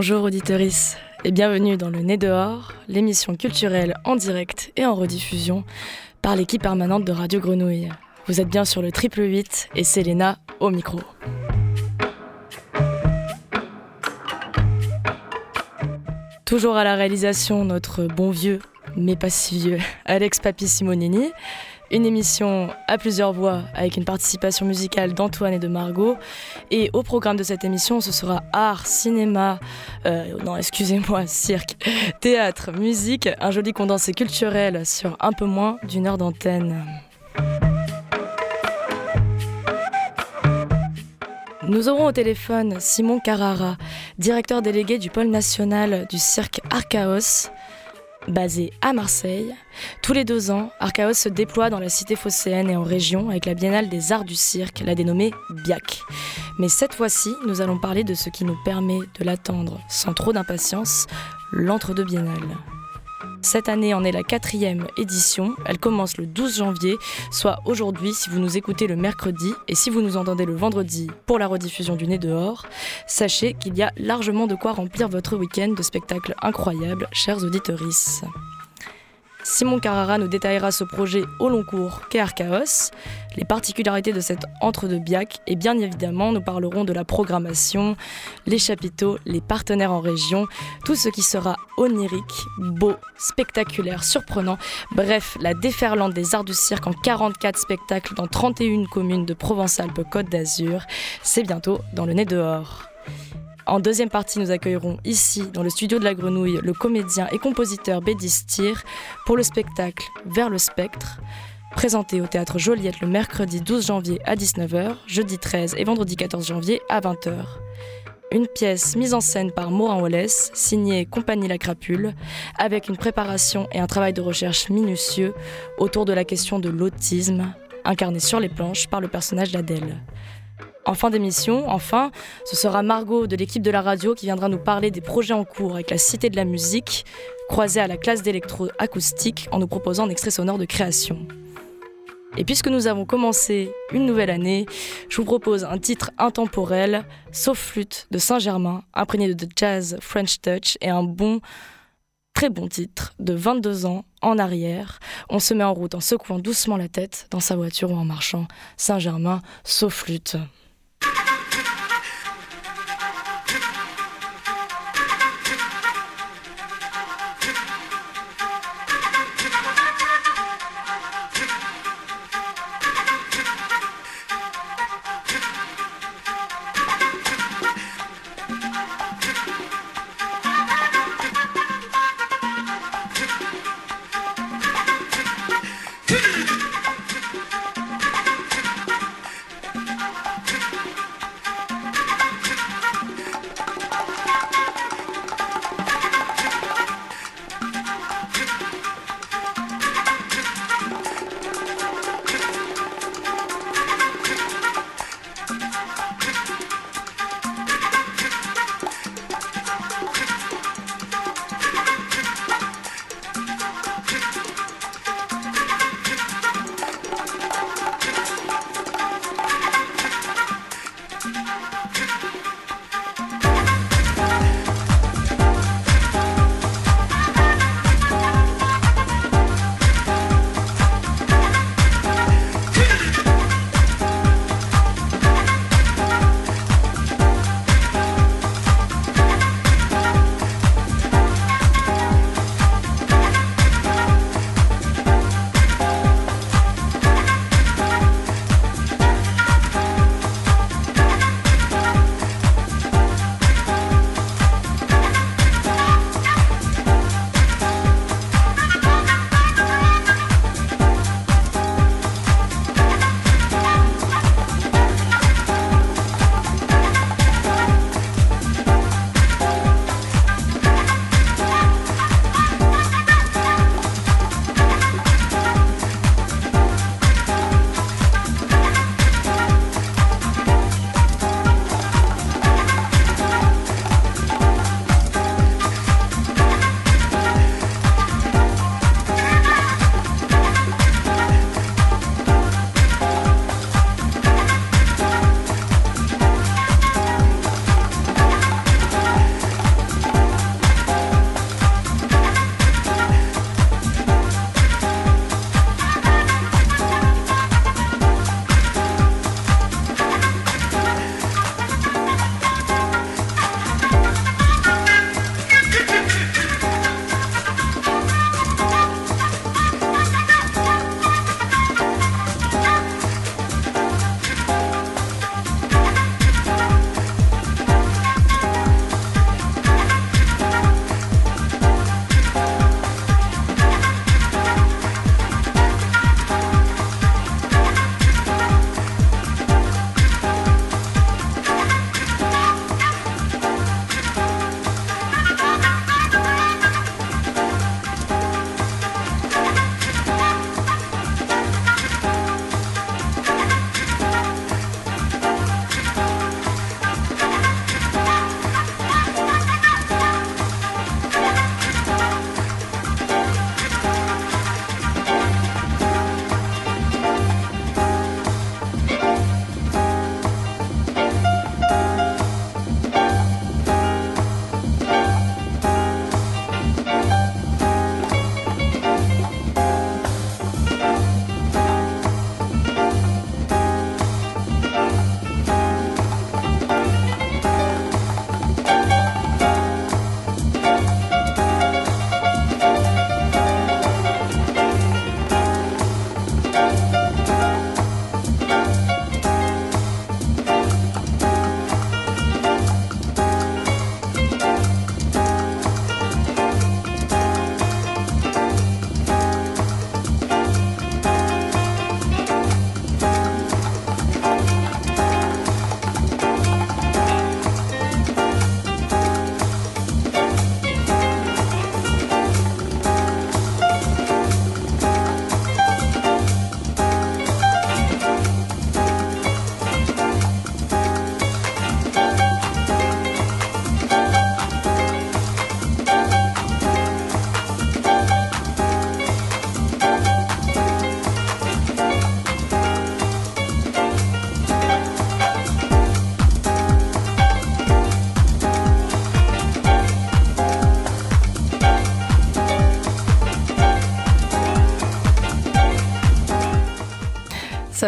Bonjour auditorice et bienvenue dans le Nez dehors, l'émission culturelle en direct et en rediffusion par l'équipe permanente de Radio Grenouille. Vous êtes bien sur le triple 8 et c'est Léna au micro. Toujours à la réalisation, notre bon vieux, mais pas si vieux, Alex Papi Simonini. Une émission à plusieurs voix avec une participation musicale d'Antoine et de Margot. Et au programme de cette émission, ce sera art, cinéma, euh, non, excusez-moi, cirque, théâtre, musique, un joli condensé culturel sur un peu moins d'une heure d'antenne. Nous aurons au téléphone Simon Carrara, directeur délégué du pôle national du cirque Archaos, basé à Marseille. Tous les deux ans, Archaos se déploie dans la cité phocéenne et en région avec la Biennale des Arts du Cirque, la dénommée BIAC. Mais cette fois-ci, nous allons parler de ce qui nous permet de l'attendre sans trop d'impatience, l'entre-deux biennale. Cette année en est la quatrième édition. Elle commence le 12 janvier, soit aujourd'hui si vous nous écoutez le mercredi et si vous nous entendez le vendredi pour la rediffusion du Nez dehors. Sachez qu'il y a largement de quoi remplir votre week-end de spectacles incroyables, chers auditorices. Simon Carrara nous détaillera ce projet au long cours qu'est les particularités de cette entre-deux biac et bien évidemment nous parlerons de la programmation, les chapiteaux, les partenaires en région, tout ce qui sera onirique, beau, spectaculaire, surprenant, bref, la déferlante des arts du cirque en 44 spectacles dans 31 communes de Provence-Alpes-Côte d'Azur, c'est bientôt dans le nez dehors. En deuxième partie, nous accueillerons ici, dans le studio de la Grenouille, le comédien et compositeur Bédis Stier pour le spectacle Vers le spectre, présenté au théâtre Joliette le mercredi 12 janvier à 19h, jeudi 13 et vendredi 14 janvier à 20h. Une pièce mise en scène par Morin Wallace, signée Compagnie La Crapule, avec une préparation et un travail de recherche minutieux autour de la question de l'autisme, incarné sur les planches par le personnage d'Adèle. En fin d'émission, enfin, ce sera Margot de l'équipe de la radio qui viendra nous parler des projets en cours avec la Cité de la musique, croisée à la classe d'électroacoustique en nous proposant un extrait sonore de création. Et puisque nous avons commencé une nouvelle année, je vous propose un titre intemporel, Sauf flûte de Saint-Germain, imprégné de jazz French touch et un bon, très bon titre de 22 ans en arrière. On se met en route en secouant doucement la tête dans sa voiture ou en marchant. Saint-Germain, sauf flûte. Thank you.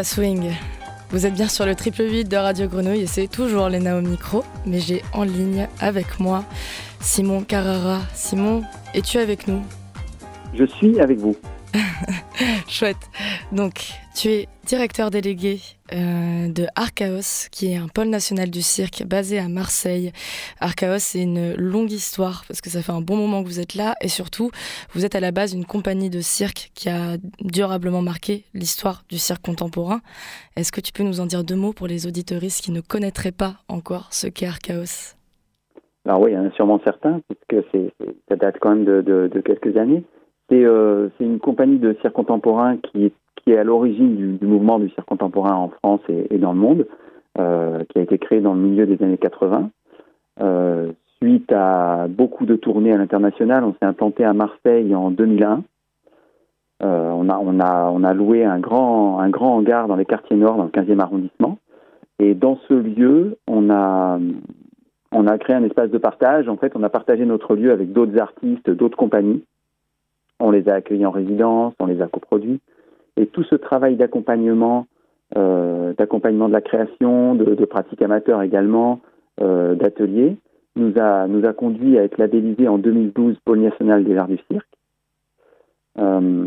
Ça swing. Vous êtes bien sur le triple 8 de Radio Grenouille et c'est toujours Léna au micro, mais j'ai en ligne avec moi Simon Carrara. Simon, es-tu avec nous? Je suis avec vous. Chouette. Donc, tu es directeur délégué euh, de Archaos, qui est un pôle national du cirque basé à Marseille. Archaos, c'est une longue histoire parce que ça fait un bon moment que vous êtes là et surtout, vous êtes à la base d'une compagnie de cirque qui a durablement marqué l'histoire du cirque contemporain. Est-ce que tu peux nous en dire deux mots pour les auditoristes qui ne connaîtraient pas encore ce qu'est Archaos? Alors oui, il y en a sûrement certains, puisque ça date quand même de quelques années. Euh, c'est une compagnie de cirque contemporain qui est, qui est à l'origine du, mouvement du cirque contemporain en France et, dans le monde, euh, qui a été créée dans le milieu des années 80. Euh, suite à beaucoup de tournées à l'international, on s'est implanté à Marseille en 2001. on, a, on, a, loué un grand, un grand hangar dans les quartiers nord, dans le 15e arrondissement. Et dans ce lieu, on a, on a créé un espace de partage. En fait, on a partagé notre lieu avec d'autres artistes, d'autres compagnies. On les a accueillis en résidence, on les a coproduits. Et tout ce travail d'accompagnement, euh, d'accompagnement de la création, de, pratiques amateurs également, euh, d'ateliers, nous a, nous a conduit à être labellisé en 2012 Pôle national des arts du cirque. Euh,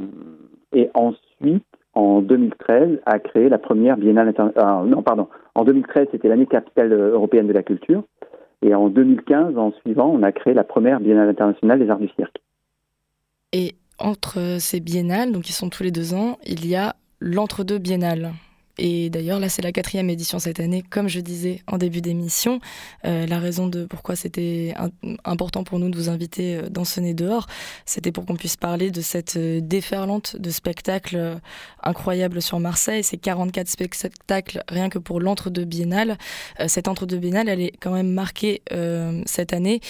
et ensuite, en 2013, a créé la première biennale internationale. non, pardon. En 2013, c'était l'année capitale européenne de la culture. Et en 2015, en suivant, on a créé la première biennale internationale des arts du cirque. Et entre ces biennales, donc ils sont tous les deux ans, il y a l'entre-deux biennale. Et d'ailleurs, là, c'est la quatrième édition cette année, comme je disais en début d'émission. Euh, la raison de pourquoi c'était important pour nous de vous inviter euh, dans ce nez dehors, c'était pour qu'on puisse parler de cette euh, déferlante de spectacles incroyables sur Marseille. C'est 44 spectacles rien que pour l'entre-deux biennale. cette entre-deux biennale, elle est quand même marquée cette année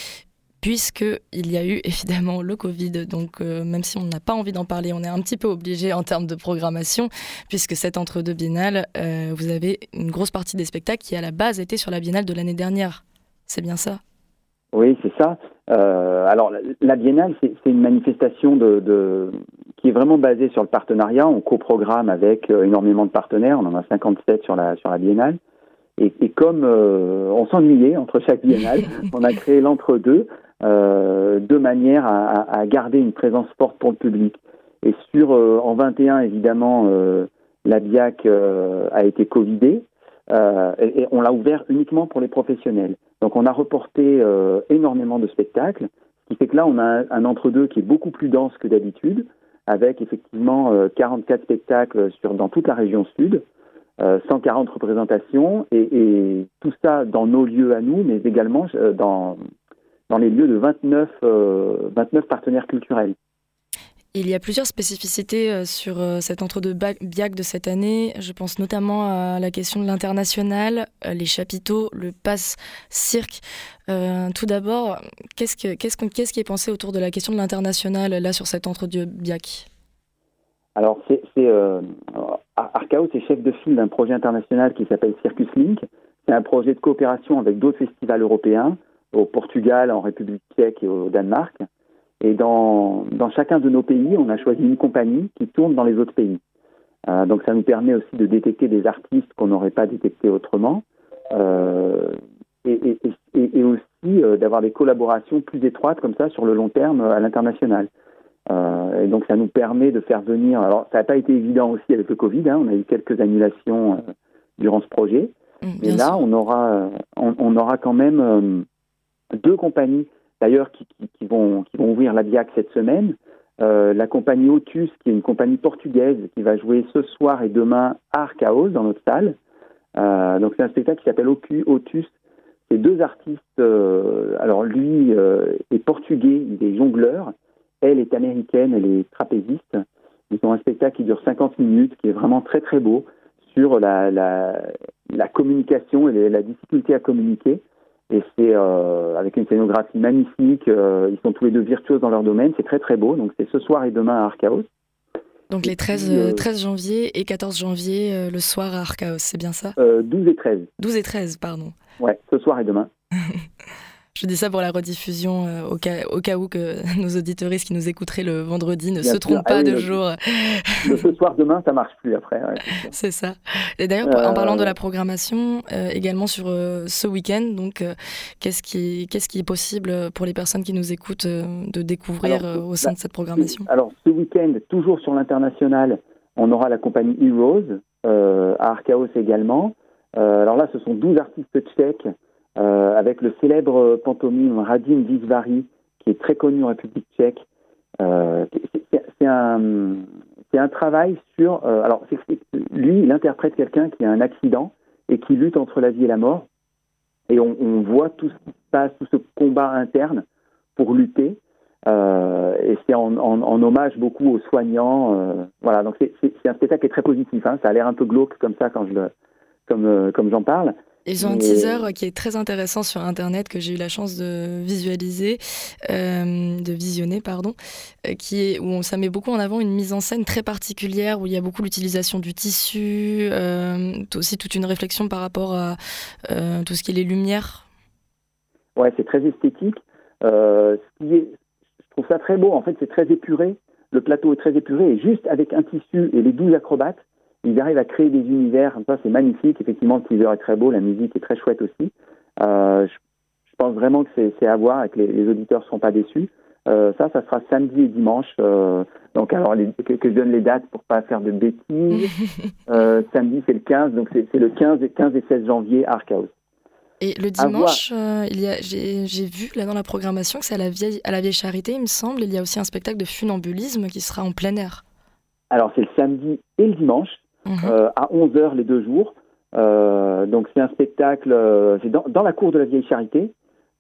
puisqu'il y a eu évidemment le Covid. Donc euh, même si on n'a pas envie d'en parler, on est un petit peu obligé en termes de programmation, puisque cette entre-deux biennale, euh, vous avez une grosse partie des spectacles qui à la base étaient sur la biennale de l'année dernière. C'est bien ça? Oui, c'est ça. Euh, alors la biennale, c'est une manifestation de, qui est vraiment basée sur le partenariat. On coprogramme avec énormément de partenaires. On en a 57 sur la, sur la biennale. Et, comme on s'ennuyait entre chaque biennale, on a créé l'entre-deux euh, de manière à, garder une présence forte pour le public. Et sur euh, en 21 évidemment euh, la BIAC a été covidée et, on l'a ouvert uniquement pour les professionnels. Donc on a reporté énormément de spectacles, ce qui fait que là on a un, entre-deux qui est beaucoup plus dense que d'habitude, avec effectivement 44 spectacles sur dans toute la région sud. 140 représentations et, et, tout ça dans nos lieux à nous, mais également dans, dans les lieux de 29, 29 euh, partenaires culturels. Il y a plusieurs spécificités euh, sur euh, cet entre-deux BIAC de cette année. Je pense notamment à la question de l'international, les chapiteaux, le pass cirque. tout d'abord, qu'est-ce, qu'est-ce, qui est pensé autour de la question de l'international là sur cet entre-deux BIAC Alors, c'est, Arcao, c'est chef de file d'un projet international qui s'appelle Circus Link. C'est un projet de coopération avec d'autres festivals européens au Portugal, en République tchèque et au Danemark. Et dans, dans chacun de nos pays, on a choisi une compagnie qui tourne dans les autres pays. Euh, donc ça nous permet aussi de détecter des artistes qu'on n'aurait pas détectés autrement. Euh, et, et, et, aussi euh, d'avoir des collaborations plus étroites comme ça sur le long terme à l'international. Et donc ça nous permet de faire venir. Alors ça n'a pas été évident aussi avec le Covid. Hein, on a eu quelques annulations durant ce projet. Mmh, Mais là, on aura, on, on, aura quand même deux compagnies d'ailleurs qui, vont, ouvrir la BIAC cette semaine. Euh, la compagnie Otus, qui est une compagnie portugaise qui va jouer ce soir et demain à Arcaos dans notre salle. Euh, donc c'est un spectacle qui s'appelle Otus. C'est deux artistes. Euh, alors lui est portugais, il est jongleur. Elle est américaine, elle est trapéziste. Ils ont un spectacle qui dure 50 minutes, qui est vraiment très très beau sur la, communication et la difficulté à communiquer. Et c'est euh, avec une scénographie magnifique. Euh, ils sont tous les deux virtuoses dans leur domaine. C'est très très beau. Donc c'est ce soir et demain à Archaos. Donc les 13, 13 euh, janvier et 14 janvier le soir à Archaos, c'est bien ça? 12 et 13. 12 et 13, pardon. Ouais, ce soir et demain. Je dis ça pour la rediffusion euh, au, cas, au, cas, où que nos auditoristes qui nous écouteraient le vendredi ne se trompent pas ah de jour. ce soir, demain, ça marche plus après. c'est ça. Et d'ailleurs, en parlant de la programmation, également sur ce week-end, donc qu'est-ce qui, qu'est-ce qui est possible pour les personnes qui nous écoutent de découvrir au sein de cette programmation? Alors, ce week-end, toujours sur l'international, on aura la compagnie Heroes à Archaos également. alors là, ce sont 12 artistes tchèques euh, avec le célèbre pantomime Radim Visvari, qui est très connu en République tchèque. Euh, c'est un, travail sur... Euh, alors, lui, il interprète quelqu'un qui a un accident et qui lutte entre la vie et la mort. Et on, voit tout ce qui se passe, tout ce combat interne pour lutter. Et c'est en, hommage beaucoup aux soignants. Voilà, donc c'est un spectacle qui est très positif. Hein. Ça a l'air un peu glauque comme ça quand comme j'en parle. Ils ont un teaser qui est très intéressant sur Internet que j'ai eu la chance de visualiser, euh, de visionner, pardon, euh, qui est où ça met beaucoup en avant une mise en scène très particulière où il y a beaucoup l'utilisation du tissu, euh, aussi toute une réflexion par rapport à tout ce qui est les lumières. Ouais, c'est très esthétique. ce qui est, je trouve ça très beau. En fait, c'est très épuré. Le plateau est très épuré et juste avec un tissu et les douze acrobates, ils arrivent à créer des univers. Ça, c'est magnifique. Effectivement, le teaser est très beau, la musique est très chouette aussi. Euh, je, pense vraiment que c'est à voir et que les, auditeurs ne seront pas déçus. Euh, ça, ça sera samedi et dimanche. Euh, donc, alors, que, je donne les dates pour pas faire de bêtises. samedi, c'est le 15. Donc, c'est le 15 et, 15 et 16 janvier à Archaos. Et le dimanche, j'ai vu là dans la programmation que c'est à la vieille, à la vieille Charité, il me semble. Il y a aussi un spectacle de funambulisme qui sera en plein air. Alors, c'est le samedi et le dimanche. Mhm. Euh, à 11h les deux jours. Euh, donc c'est un spectacle, euh, c'est dans, dans, la cour de la Vieille Charité,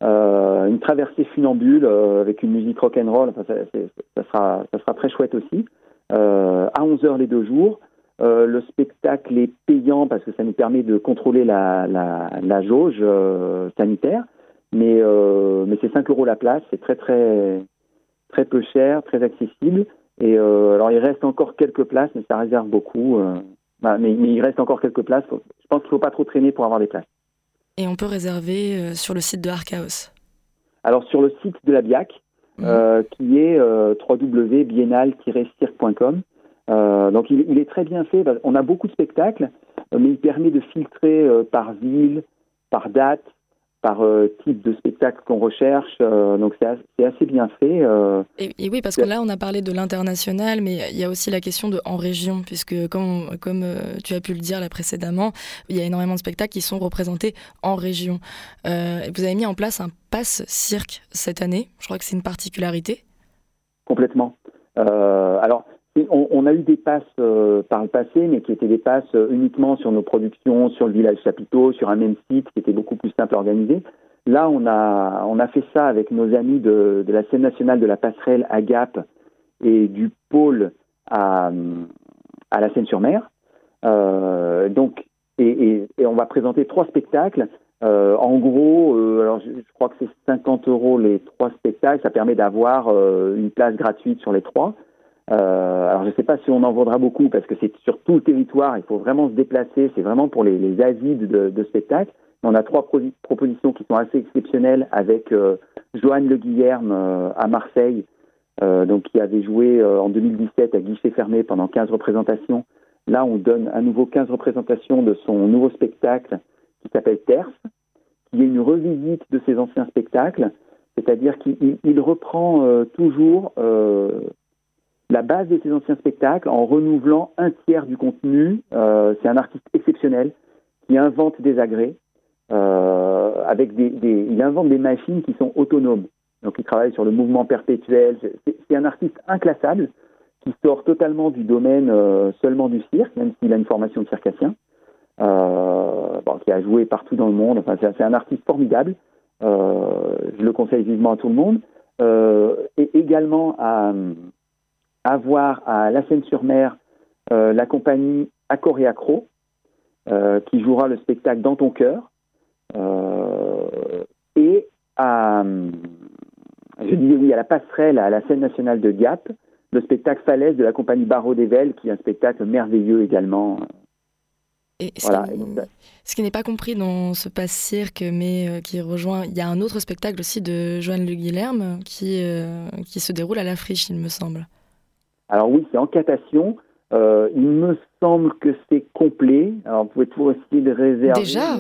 une traversée funambule avec une musique rock'n'roll, enfin, ça, ça, sera, ça sera très chouette aussi. à 11h les deux jours. le spectacle est payant parce que ça nous permet de contrôler la, la, la jauge sanitaire, mais, mais c'est 5 euros la place, c'est très très très peu cher, très accessible. Et euh, alors, il reste encore quelques places, mais ça réserve beaucoup. Euh, bah, mais, il reste encore quelques places. Je pense qu'il ne faut pas trop traîner pour avoir des places. Et on peut réserver euh, sur le site de Archaos Alors, sur le site de la BIAC, mhm. qui est www.biennale-cirque.com. donc, il, il, est très bien fait. On a beaucoup de spectacles, mais il permet de filtrer par ville, par date, par euh, type de spectacle qu'on recherche. Euh, donc c'est assez, bien fait. Euh. Et, oui, parce que là, on a parlé de l'international, mais il y a aussi la question de en région, puisque comme, comme tu as pu le dire là précédemment, il y a énormément de spectacles qui sont représentés en région. vous avez mis en place un pass cirque cette année. Je crois que c'est une particularité. Complètement. alors, on, a eu des passes par le passé, mais qui étaient des passes uniquement sur nos productions, sur le village chapiteau, sur un même site, qui était beaucoup plus simple à organiser. Là, on a, on a fait ça avec nos amis de, la scène nationale de la passerelle à Gap et du pôle à, à la Seine-sur-Mer. Euh, donc, et, on va présenter trois spectacles. Euh, en gros, euh, alors je, crois que c'est 50 euros les trois spectacles. Ça permet d'avoir une place gratuite sur les trois. Euh, alors je ne sais pas si on en vendra beaucoup parce que c'est sur tout le territoire, il faut vraiment se déplacer, c'est vraiment pour les, les avides de, spectacles. On a trois propositions qui sont assez exceptionnelles avec euh, Joanne Le Guillerme euh, à Marseille, euh, donc qui avait joué en 2017 à guichet fermé pendant 15 représentations. Là, on donne à nouveau 15 représentations de son nouveau spectacle qui s'appelle Terce, qui est une revisite de ses anciens spectacles, c'est-à-dire qu'il reprend toujours la base de ses anciens spectacles en renouvelant un tiers du contenu. Euh, c'est un artiste exceptionnel qui invente des agrès. Euh, avec des, il invente des machines qui sont autonomes. Donc il travaille sur le mouvement perpétuel. C'est un artiste inclassable qui sort totalement du domaine euh, seulement du cirque, même s'il a une formation de circassien, qui a joué partout dans le monde. Enfin, c'est un artiste formidable. je le conseille vivement à tout le monde. et également à, avoir à La Seine-sur-Mer euh, la compagnie Accor et Accro, euh, qui jouera le spectacle Dans ton cœur, euh, et à, je disais oui, à la passerelle à la scène nationale de Gap, le spectacle Falaise de la compagnie Barreau d'Evel, qui est un spectacle merveilleux également. Et ce, qui, n'est pas compris dans ce passe cirque, mais qui rejoint, il y a un autre spectacle aussi de Joanne Le Guilherme qui, qui se déroule à la friche, il me semble. Alors oui, c'est en catation. il me semble que c'est complet. Alors vous pouvez toujours aussi le réserver. Déjà?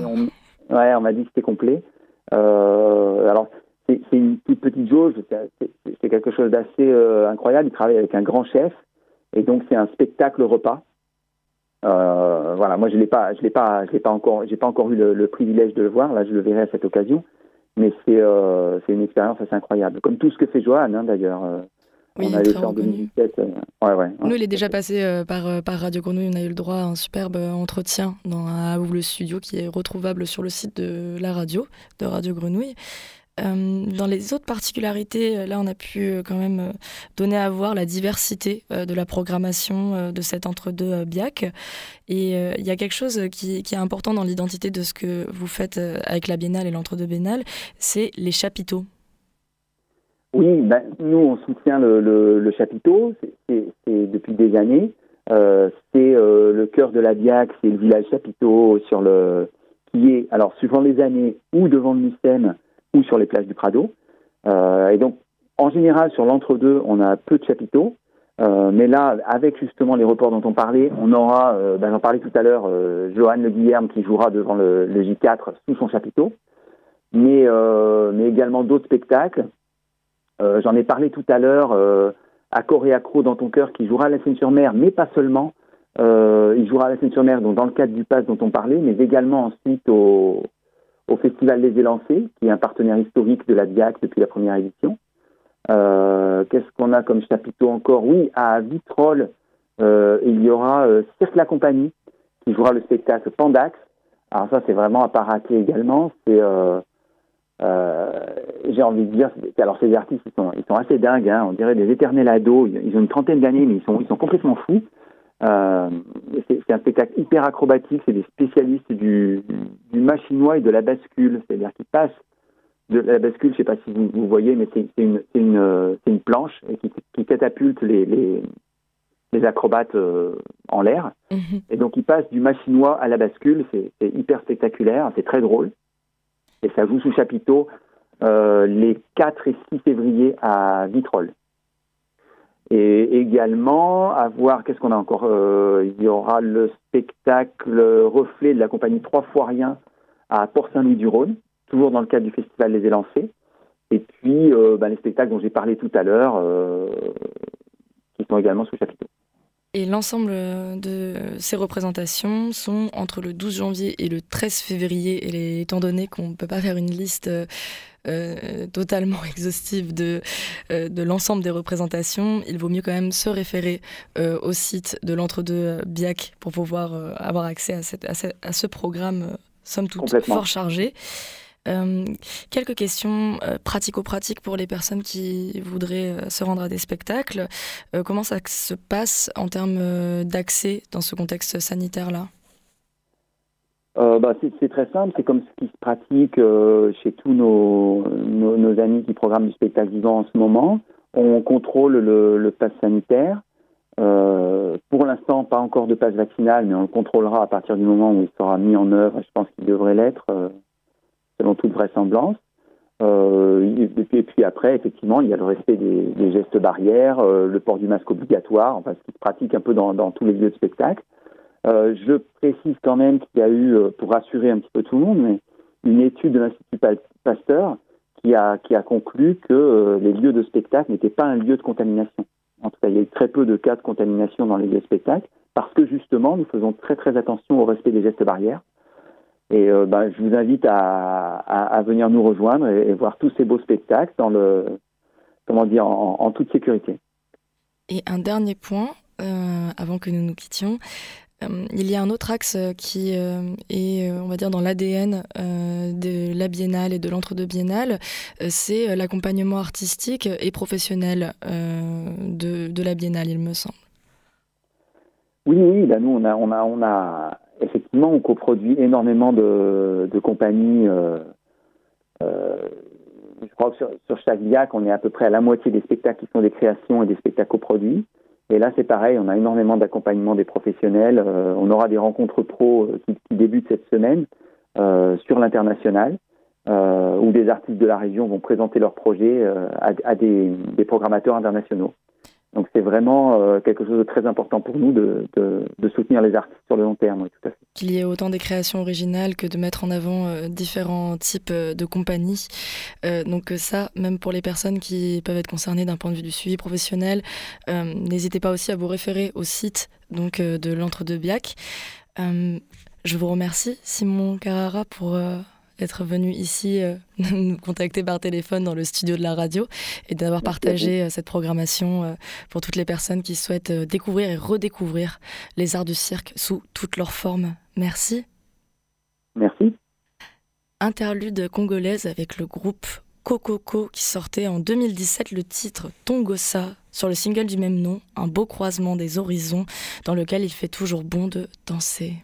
Ouais, on m'a dit que c'était complet. alors c'est une toute petite jauge, c'est quelque chose d'assez euh, incroyable. Il travaille avec un grand chef, et donc c'est un spectacle repas. Euh, voilà, moi je l'ai pas, je l'ai pas, je l'ai pas encore, j'ai pas encore eu le, privilège de le voir. Là, je le verrai à cette occasion. Mais c'est euh, c'est une expérience assez incroyable, comme tout ce que fait Johan hein, d'ailleurs. Oui, on a très en 2017. Ouais, ouais, Nous, il est déjà passé par, par Radio Grenouille. On a eu le droit à un superbe entretien dans un le studio qui est retrouvable sur le site de la radio, de Radio Grenouille. Euh, dans les autres particularités, euh, là, on a pu euh, quand même donner à voir la diversité de la programmation de cet entre-deux BIAC. Et il y a quelque chose qui, est important dans l'identité de ce que vous faites avec la Biennale et l'entre-deux Biennale, c'est les chapiteaux. Oui, ben, nous, on soutient le, chapiteau, c'est depuis des années. c'est le cœur de la BIAC, c'est le village chapiteau sur le, qui est, alors suivant les années, ou devant le Mucem, ou sur les plages du Prado. Euh, et donc, en général, sur l'entre-deux, on a peu de chapiteaux. Euh, mais là, avec justement les reports dont on parlait, on aura, euh, ben, j'en parlais tout à l'heure, euh, Johan Le Guillerme qui jouera devant le, le J4 sous son chapiteau, mais, euh, mais également d'autres spectacles. Euh, j'en ai parlé tout à l'heure, Accor et Accro dans ton cœur qui jouera à la Seine-sur-Mer, mais pas seulement. il jouera à la Seine-sur-Mer dans le cadre du pass dont on parlait, mais également ensuite au, au Festival Les Élancés, qui est un partenaire historique de la DIAC depuis la première édition. Euh, Qu'est-ce qu'on a comme chapiteau encore? Oui, à Vitrolles, euh, il y aura euh, Cirque La Compagnie, qui jouera le spectacle Pandax. Alors ça, c'est vraiment à paraquer également. C'est, euh, euh, j'ai envie de dire, alors ces artistes, ils sont, ils sont assez dingues. Hein, on dirait des éternels ados. Ils ont une trentaine d'années, mais ils sont, ils sont complètement fous. Euh, c'est un spectacle hyper acrobatique, c'est des spécialistes du, du machinois et de la bascule, c'est-à-dire qu'ils passent de la bascule, je ne sais pas si vous, vous voyez, mais c'est une, une, une, planche qui, qui catapulte les, les, les acrobates euh, en l'air. Mhm. Et donc ils passent du machinois à la bascule, c'est hyper spectaculaire, c'est très drôle. Et ça joue sous chapiteau euh, les 4 et 6 février à Vitrolles. Et également, à voir, qu'est-ce qu'on a encore euh, Il y aura le spectacle Reflet de la compagnie Trois fois rien à Port-Saint-Louis-du-Rhône, toujours dans le cadre du festival Les Élancés. Et puis, euh, bah, les spectacles dont j'ai parlé tout à l'heure, qui sont également sous chapiteau. Et l'ensemble de ces représentations sont entre le 12 janvier et le 13 février. Et étant donné qu'on ne peut pas faire une liste euh, totalement exhaustive de, euh, de l'ensemble des représentations, il vaut mieux quand même se référer euh, au site de l'entre-deux BIAC pour pouvoir avoir accès à, cette, à, ce, programme, somme toute, fort chargé. Quelques questions pratico-pratiques pour les personnes qui voudraient se rendre à des spectacles. comment ça se passe en termes d'accès dans ce contexte sanitaire-là? Euh, bah, c'est très simple, c'est comme ce qui se pratique euh, chez tous nos, amis qui programment du spectacle vivant en ce moment. On contrôle le, le pass sanitaire. Euh, pour l'instant, pas encore de passe vaccinal, mais on le contrôlera à partir du moment où il sera mis en œuvre. Je pense qu'il devrait l'être, euh, selon toute vraisemblance. Euh, et, puis, après, effectivement, il y a le respect des, gestes barrières, le port du masque obligatoire, enfin, ce qui se pratique un peu dans, tous les lieux de spectacle. Euh, je précise quand même qu'il y a eu, euh, pour rassurer un petit peu tout le monde, une étude de l'Institut Pasteur qui a, qui a conclu que euh, les lieux de spectacle n'étaient pas un lieu de contamination. En tout cas, il y a eu très peu de cas de contamination dans les lieux de spectacle parce que justement, nous faisons très très attention au respect des gestes barrières. Et ben, je vous invite à, à, venir nous rejoindre et, voir tous ces beaux spectacles dans le, comment dire, en, en toute sécurité. Et un dernier point, avant que nous nous quittions, euh, il y a un autre axe euh, qui euh, est, on va dire, dans l'ADN de la biennale et de l'entre-deux biennale, c'est l'accompagnement artistique et professionnel de, la biennale, il me semble. Oui, oui, là, nous, on a, on a, on a effectivement, on coproduit énormément de, compagnies. je crois que sur, chaque VIAC, on est à peu près à la moitié des spectacles qui sont des créations et des spectacles coproduits. Et là, c'est pareil, on a énormément d'accompagnement des professionnels. on aura des rencontres pro qui, débutent cette semaine sur l'international. Euh, où des artistes de la région vont présenter leurs projets euh, à, des, programmateurs internationaux. Donc c'est vraiment euh, quelque chose de très important pour nous de, soutenir les artistes sur le long terme, tout à. Qu'il y ait autant des créations originales que de mettre en avant différents types de compagnies. donc ça, même pour les personnes qui peuvent être concernées d'un point de vue du suivi professionnel, n'hésitez pas aussi à vous référer au site donc, de l'Entre-deux-Biac. je vous remercie, Simon Carrara, pour d'être venu ici euh, nous contacter par téléphone dans le studio de la radio et d'avoir partagé euh, cette programmation euh, pour toutes les personnes qui souhaitent découvrir et redécouvrir les arts du cirque sous toutes leurs formes. Merci. Merci. Interlude congolaise avec le groupe Kokoko qui sortait en 2017 le titre Tongosa sur le single du même nom, un beau croisement des horizons dans lequel il fait toujours bon de danser.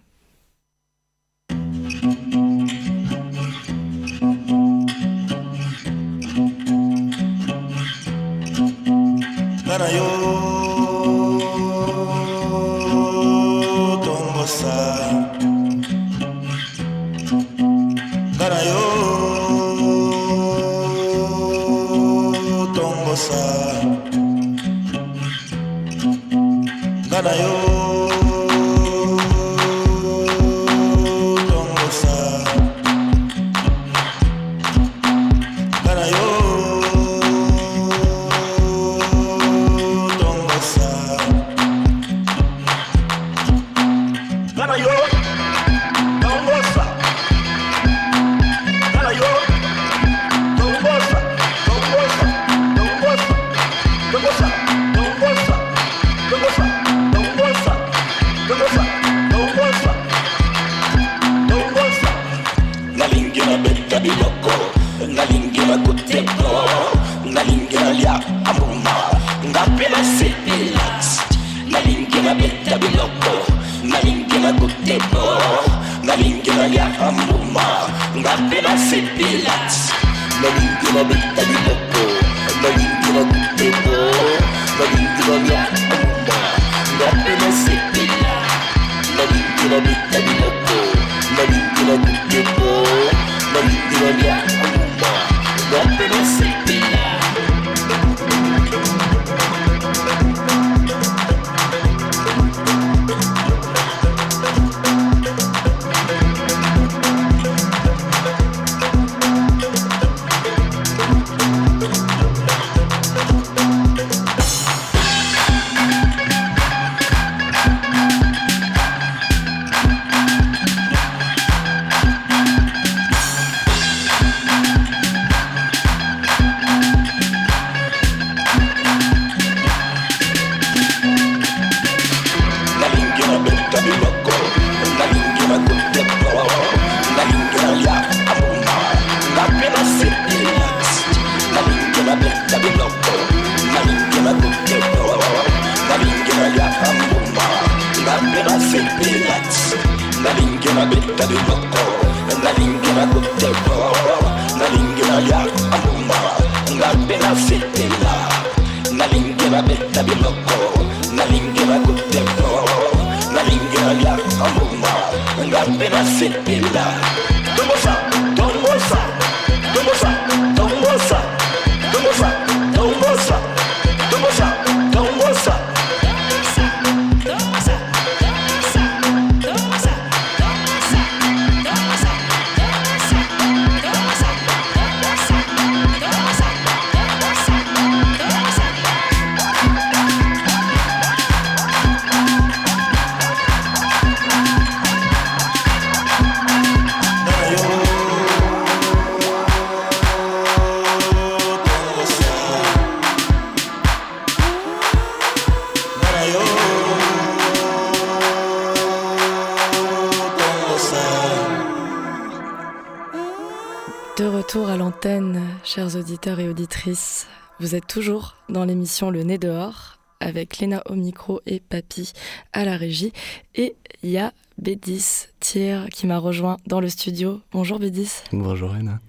Êtes toujours dans l'émission Le Nez dehors avec Léna au micro et Papy à la régie. Et il y a Bédis Thier qui m'a rejoint dans le studio. Bonjour Bédis. Bonjour Léna.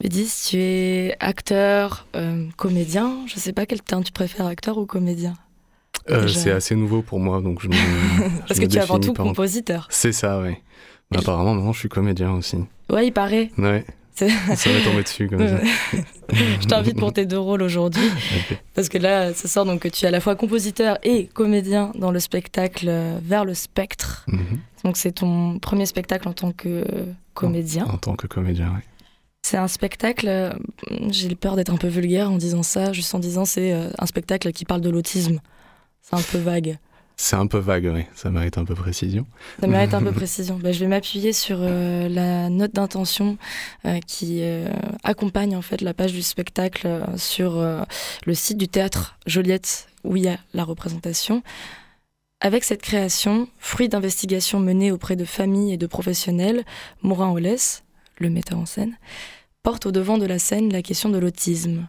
Bédis, tu es acteur, euh, comédien. Je sais pas quel terme tu préfères, acteur ou comédien C'est assez nouveau pour moi, donc je Parce que tu es avant tout compositeur. C'est ça, oui. apparemment, maintenant, je suis comédien aussi. Ouais, il paraît. Ouais. Ça va tomber dessus comme ça. je t'invite pour tes deux rôles aujourd'hui. Parce que là, ça sort donc que tu es à la fois compositeur et comédien dans le spectacle euh, Vers le spectre. Mhm. Donc c'est ton premier spectacle en tant que comédien. En, tant que comédien, oui. C'est un spectacle, euh, j'ai peur d'être un peu vulgaire en disant ça, juste en disant c'est euh, un spectacle qui parle de l'autisme. C'est un peu vague. C'est un peu vague, oui. Ça mérite un peu précision. Ça mérite un peu précision. Bah, je vais m'appuyer sur euh, la note d'intention euh, qui euh, accompagne en fait la page du spectacle sur le site du théâtre Joliette où il y a la représentation. Avec cette création, fruit d'investigations menées auprès de familles et de professionnels, Morin Ollès, le metteur en scène, porte au devant de la scène la question de l'autisme.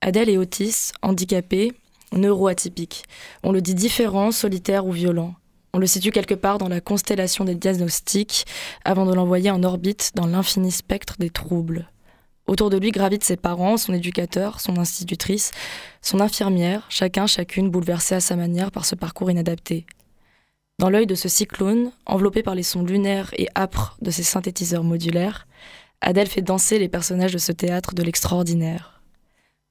Adèle est autiste, handicapée, neuroatypique. On le dit différent, solitaire ou violent. On le situe quelque part dans la constellation des diagnostics avant de l'envoyer en orbite dans l'infini spectre des troubles. Autour de lui gravitent ses parents, son éducateur, son institutrice, son infirmière, chacun, chacune bouleversé à sa manière par ce parcours inadapté. Dans l'œil de ce cyclone, enveloppé par les sons lunaires et âpres de ses synthétiseurs modulaires, Adèle fait danser les personnages de ce théâtre de l'extraordinaire.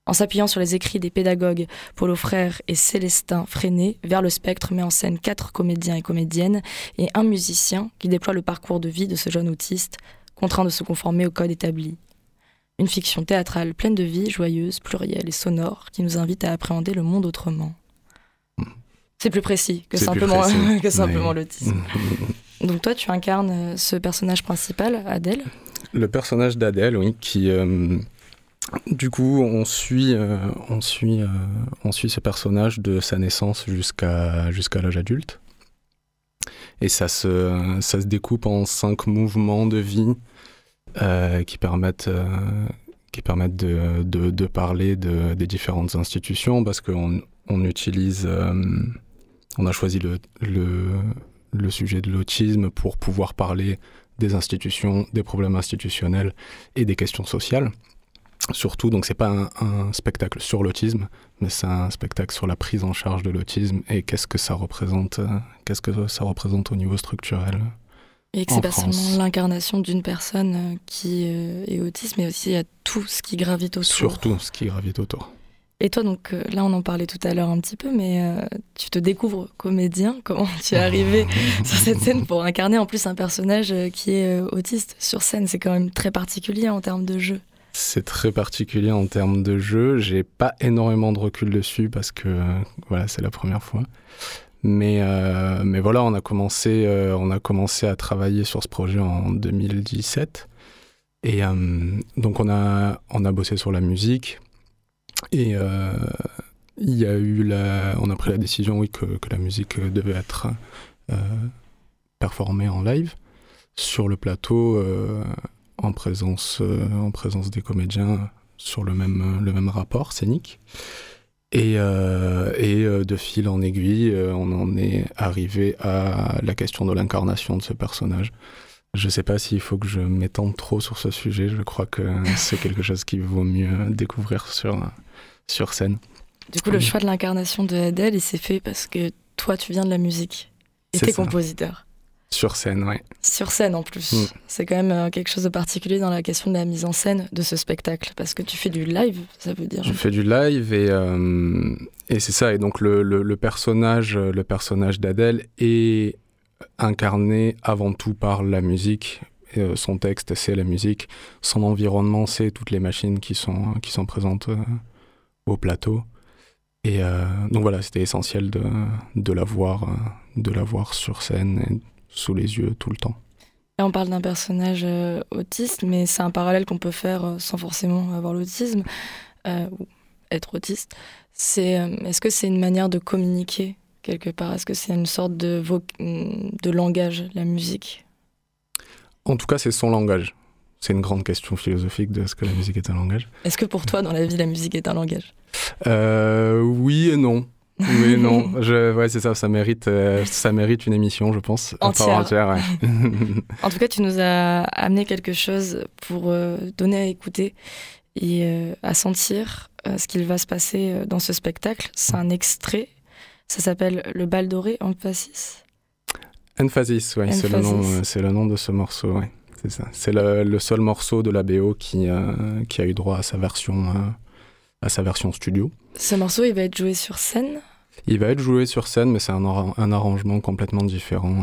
En s'appuyant sur les écrits des pédagogues Paulo Frère et Célestin Freinet, Vers le spectre met en scène quatre comédiens et comédiennes et un musicien qui déploie le parcours de vie de ce jeune autiste, contraint de se conformer au code établi. Une fiction théâtrale pleine de vie, joyeuse, plurielle et sonore qui nous invite à appréhender le monde autrement. C'est plus précis que simplement, que simplement l'autisme. Donc toi, tu incarnes euh, ce personnage principal, Adèle? Le personnage d'Adèle, oui, qui... Euh, du coup, on suit, euh, euh, on suit ce personnage de sa naissance jusqu'à l'âge adulte. Et ça se, découpe en cinq mouvements de vie euh, qui permettent, de, parler de, des différentes institutions parce qu'on on utilise, on a choisi le sujet de l'autisme pour pouvoir parler des institutions, des problèmes institutionnels et des questions sociales surtout, donc c'est pas un, spectacle sur l'autisme, mais c'est un spectacle sur la prise en charge de l'autisme et qu'est-ce que ça représente, euh, qu'est-ce que ça représente au niveau structurel. Et que c'est pas seulement l'incarnation d'une personne euh, qui euh, est autiste, mais aussi a tout ce qui gravite autour. Surtout ce qui gravite autour. Et toi, donc là, on en parlait tout à l'heure un petit peu, mais tu te découvres comédien. Comment tu es arrivé sur cette scène pour incarner en plus un personnage qui est autiste sur scène? C'est quand même très particulier en termes de jeu. C'est très particulier en termes de jeu. J'ai pas énormément de recul dessus parce que voilà, c'est la première fois. Mais, euh, mais voilà, on a, commencé, euh, on a commencé à travailler sur ce projet en 2017. Et euh, donc on a, on a bossé sur la musique. Et il y a eu la, on a pris la décision oui, que, que la musique devait être performée en live sur le plateau en présence, euh, en présence des comédiens sur le même, le même rapport scénique. Et, euh, et euh, de fil en aiguille, on en est arrivé à la question de l'incarnation de ce personnage. Je ne sais pas s'il faut que je m'étende trop sur ce sujet. Je crois que c'est quelque chose qu'il vaut mieux découvrir sur, sur scène. Du coup, le choix de l'incarnation de Adèle, il s'est fait parce que toi, tu viens de la musique et t'es compositeur. Sur scène, oui. Sur scène en plus. Mm. C'est quand même euh, quelque chose de particulier dans la question de la mise en scène de ce spectacle, parce que tu fais du live, ça veut dire. Je fais du live et, euh, et c'est ça. Et donc le, le, personnage, le personnage d'Adèle est incarné avant tout par la musique. Euh, son texte, c'est la musique. Son environnement, c'est toutes les machines qui sont, qui sont présentes au plateau. Et donc voilà, c'était essentiel de, de, la voir, de la voir sur scène et sous les yeux tout le temps. Là, on parle d'un personnage euh, autiste, mais c'est un parallèle qu'on peut faire euh, sans forcément avoir l'autisme euh, ou être autiste. C'est, est-ce que c'est une manière de communiquer quelque part? Est-ce que c'est une sorte de, de langage, la musique? En tout cas, c'est son langage. C'est une grande question philosophique de ce que la musique est un langage. Est-ce que pour toi, dans la vie, la musique est un langage? Oui et non. Oui, non, je, ouais, c'est ça, ça mérite, euh, ça mérite une émission, je pense. Entière. en tout cas, tu nous as amené quelque chose pour euh, donner à écouter et euh, à sentir ce qu'il va se passer dans ce spectacle. C'est un extrait, Ça s'appelle le bal doré Emphasis. Emphasis, oui, c'est le, nom, le nom de ce morceau, ouais. C'est ça. C'est le, seul morceau de la BO qui, qui a eu droit à sa version, à sa version studio. Ce morceau, il va être joué sur scène Il va être joué sur scène, mais c'est un, un, arrangement complètement différent.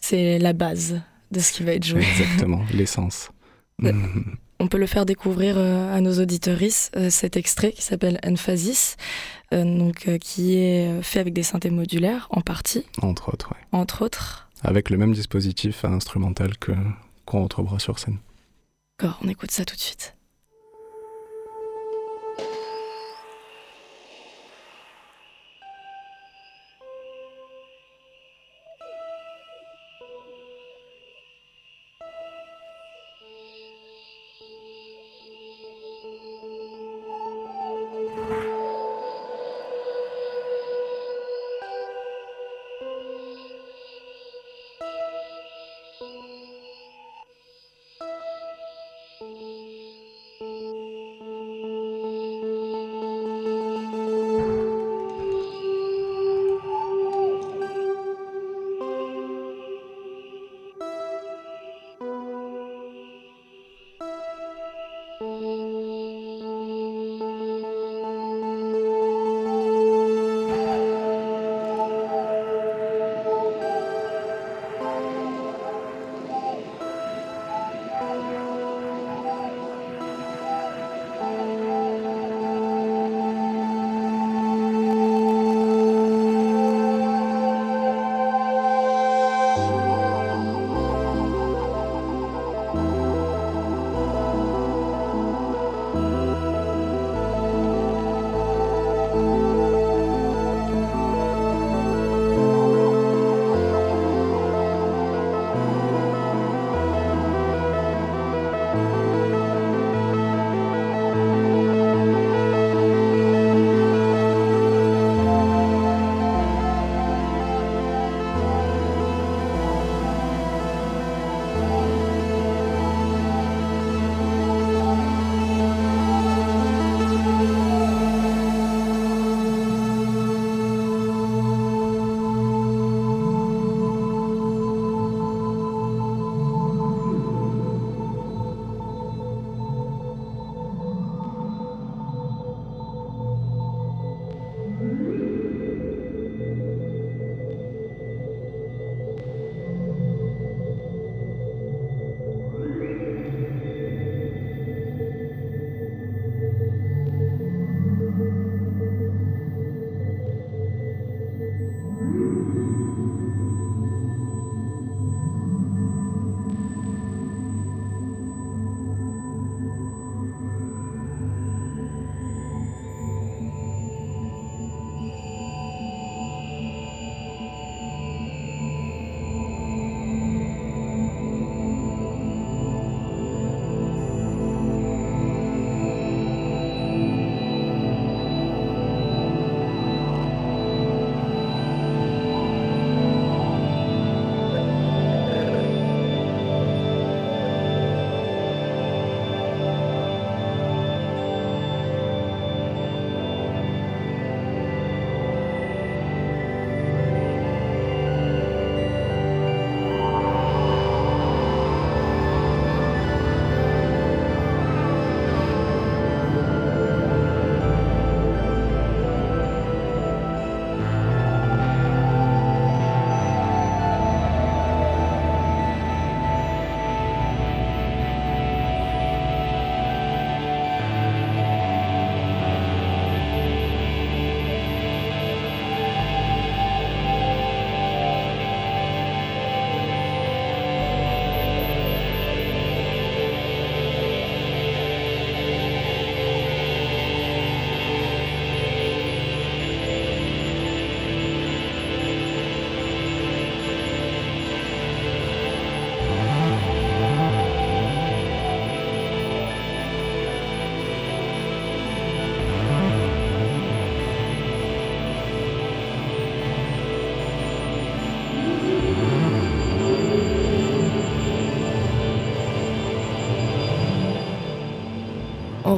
C'est la base de ce qui va être joué. Exactement, l'essence. On peut le faire découvrir euh, à nos auditorices euh, cet extrait qui s'appelle Emphasis, euh, donc, qui est fait avec des synthés modulaires en partie. Entre autres, oui. Entre autres. Avec le même dispositif instrumental que qu'on retrouvera sur scène. D'accord, on écoute ça tout de suite.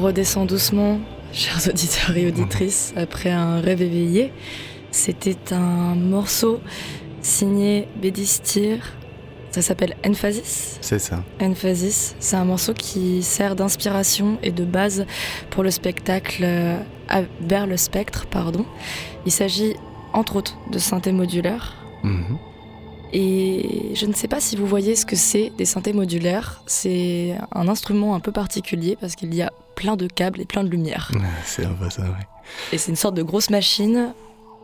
Redescend doucement, chers auditeurs et auditrices, après un rêve éveillé. c'était un morceau signé Bédistir. Ça s'appelle Emphasis. C'est ça. Emphasis, c'est un morceau qui sert d'inspiration et de base pour le spectacle euh, vers le spectre, pardon. Il s'agit entre autres de synthé modulaire. Mhm. Et je ne sais pas si vous voyez ce que c'est des synthés modulaires. C'est un instrument un peu particulier parce qu'il y a plein de câbles et plein de lumière. c'est un peu ça, oui. Et c'est une sorte de grosse machine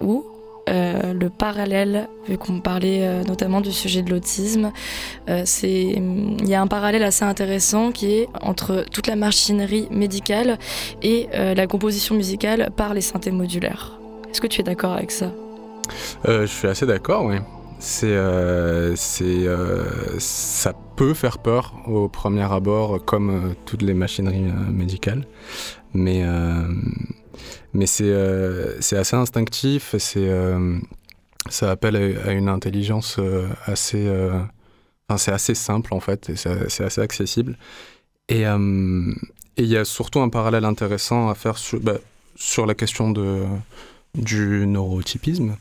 où euh, le parallèle, vu qu'on parlait euh, notamment du sujet de l'autisme, euh, il y a un parallèle assez intéressant qui est entre toute la machinerie médicale et la composition musicale par les synthés modulaires. Est-ce que tu es d'accord avec ça? Je suis assez d'accord, oui. C'est, c'est, ça peut faire peur au premier abord, comme toutes les machineries médicales, mais mais euh, c'est assez instinctif, c'est euh, ça appelle à, une intelligence euh, assez, enfin, c'est assez simple en fait, c'est assez accessible. Et il y a surtout un parallèle intéressant à faire sur, bah, sur la question de, du neurotypisme.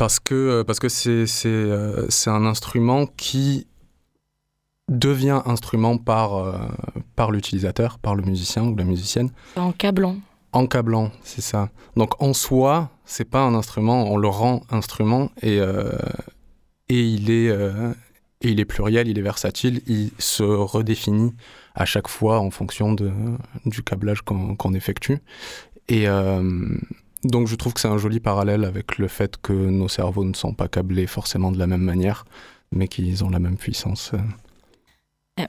Parce que parce que c'est c'est un instrument qui devient instrument par, par l'utilisateur, par le musicien ou la musicienne. En câblant. En câblant, c'est ça. Donc en soi, c'est pas un instrument, on le rend instrument et, euh, et, il est, euh, et il est pluriel, il est versatile, il se redéfinit à chaque fois en fonction de, du câblage qu'on effectue. Et euh, donc je trouve que c'est un joli parallèle avec le fait que nos cerveaux ne sont pas câblés forcément de la même manière, mais qu'ils ont la même puissance.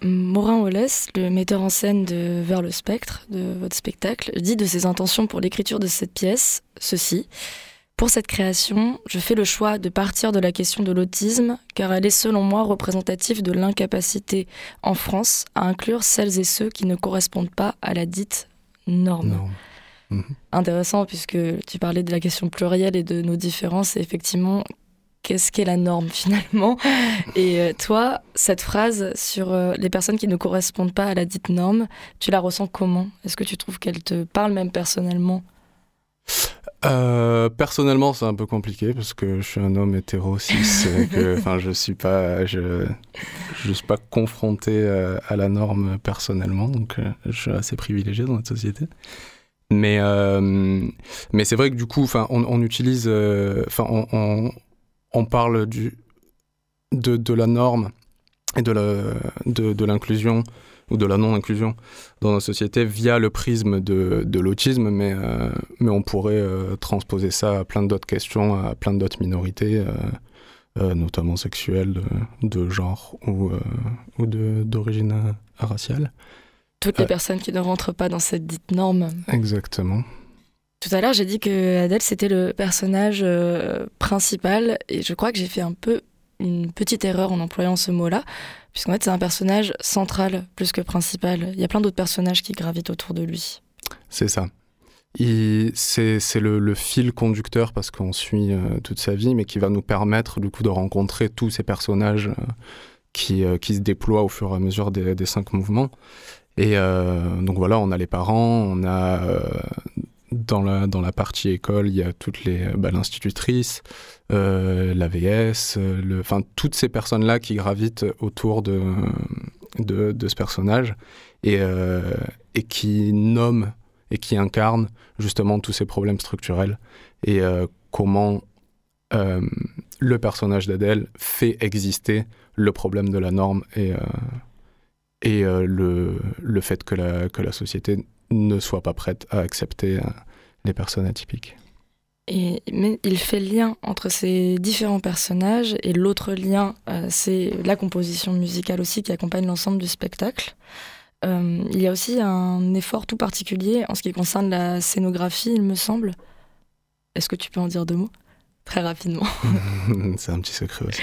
Morin Wallace, le metteur en scène de Vers le spectre, de votre spectacle, dit de ses intentions pour l'écriture de cette pièce ceci. Pour cette création, je fais le choix de partir de la question de l'autisme, car elle est selon moi représentative de l'incapacité en France à inclure celles et ceux qui ne correspondent pas à la dite norme. Mhm. Intéressant puisque tu parlais de la question plurielle et de nos différences, et effectivement, qu'est-ce qu'est la norme finalement? Et euh, toi, cette phrase sur euh, les personnes qui ne correspondent pas à la dite norme, tu la ressens comment? Est-ce que tu trouves qu'elle te parle même personnellement? Euh, personnellement, c'est un peu compliqué parce que je suis un homme hétéro cis, que, enfin, je suis pas, je, je suis pas confronté à la norme personnellement, donc je suis assez privilégié dans notre société. Mais, mais c'est vrai que du coup, on, on, utilise, enfin, on, on parle de, de la norme et de l'inclusion de, ou de la non-inclusion dans la société via le prisme de, de l'autisme, mais, euh, mais on pourrait euh, transposer ça à plein d'autres questions, à plein d'autres minorités, euh, notamment sexuelles, de, genre ou, ou d'origine raciale. Toutes les personnes qui ne rentrent pas dans cette dite norme. Exactement. Tout à l'heure, j'ai dit que Adèle, c'était le personnage euh, principal, et je crois que j'ai fait un peu une petite erreur en employant ce mot-là, puisqu'en fait, c'est un personnage central plus que principal. Il y a plein d'autres personnages qui gravitent autour de lui. C'est ça. C'est le, le, fil conducteur parce qu'on suit euh, toute sa vie, mais qui va nous permettre du coup de rencontrer tous ces personnages euh, qui, qui, se déploient au fur et à mesure des, des cinq mouvements. Et donc voilà, on a les parents, on a dans la, dans la partie école, il y a toutes les bah, l'institutrice, euh, l'AVS, enfin toutes ces personnes-là qui gravitent autour de, de, ce personnage et, euh, et qui nomment et qui incarnent justement tous ces problèmes structurels et euh, comment euh, le personnage d'Adèle fait exister le problème de la norme et, euh, et le, le fait que la, que la société ne soit pas prête à accepter euh, les personnes atypiques. Et, mais il fait lien entre ces différents personnages et l'autre lien, euh, c'est la composition musicale aussi qui accompagne l'ensemble du spectacle. Euh, il y a aussi un effort tout particulier en ce qui concerne la scénographie, il me semble. Est-ce que tu peux en dire deux mots? Très rapidement. c'est un petit secret aussi.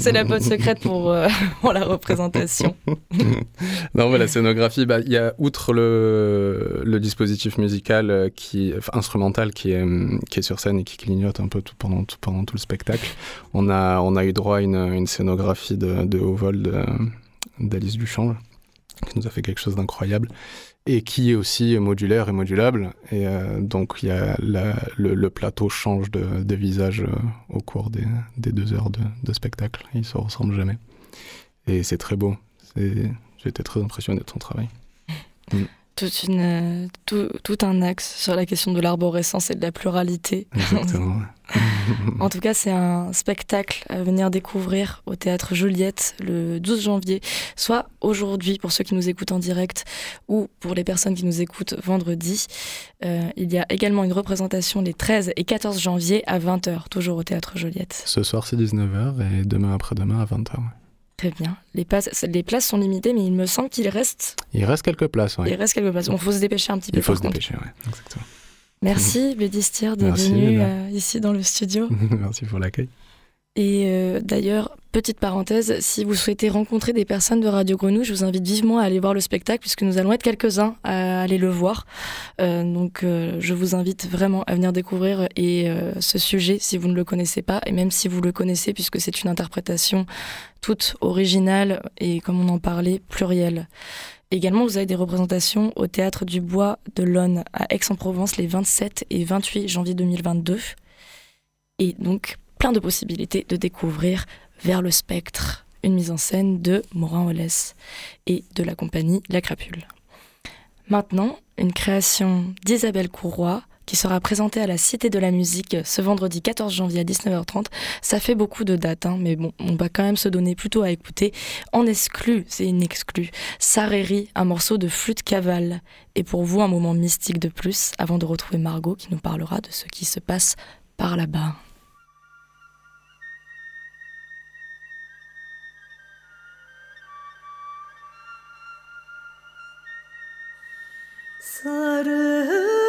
C'est la botte secrète pour, euh, pour la représentation. non, mais la scénographie, bah, il y a outre le, le dispositif musical euh, qui, instrumental qui est, qui est sur scène et qui clignote un peu tout, pendant, tout, pendant tout le spectacle, on a, on a eu droit à une, une scénographie de, de haut vol d'Alice Duchamp qui nous a fait quelque chose d'incroyable et qui est aussi modulaire et modulable. Et euh, donc, y a le, plateau change de, visage euh, au cours des, deux heures de, spectacle. Il ne se ressemble jamais. Et c'est très beau. J'étais très impressionné de son travail. une, tout, un axe sur la question de l'arborescence et de la pluralité. en tout cas, c'est un spectacle à venir découvrir au théâtre Juliette le 12 janvier, soit aujourd'hui pour ceux qui nous écoutent en direct ou pour les personnes qui nous écoutent vendredi. Euh, il y a également une représentation les 13 et 14 janvier à 20h, toujours au théâtre Juliette. Ce soir, c'est 19h et demain après-demain à 20h. Très bien. Les, places, les places sont limitées, mais il me semble qu'il reste. Il reste quelques places, oui. Il reste quelques places. Il faut se dépêcher un petit peu. Il faut se dépêcher, oui, exactement. Merci, Bédistier, d'être venu euh, ici dans le studio. Merci pour l'accueil. Et euh, d'ailleurs, petite parenthèse, si vous souhaitez rencontrer des personnes de Radio Grenouille, je vous invite vivement à aller voir le spectacle puisque nous allons être quelques-uns à aller le voir. Euh, donc euh, je vous invite vraiment à venir découvrir et ce sujet si vous ne le connaissez pas et même si vous le connaissez puisque c'est une interprétation toute originale et comme on en parlait, plurielle. Également, vous avez des représentations au Théâtre du Bois de l'Aune à Aix-en-Provence les 27 et 28 janvier 2022. Et donc, plein de possibilités de découvrir vers le spectre une mise en scène de Morin Holès et de la compagnie La Crapule. Maintenant, une création d'Isabelle Courroy qui sera présentée à la Cité de la Musique ce vendredi 14 janvier à 19h30. Ça fait beaucoup de dates, hein, mais bon, on va quand même se donner plutôt à écouter. En exclu, c'est une exclu, Sareri, un morceau de flûte cavale. Et pour vous, un moment mystique de plus, avant de retrouver Margot qui nous parlera de ce qui se passe par là-bas. Sarı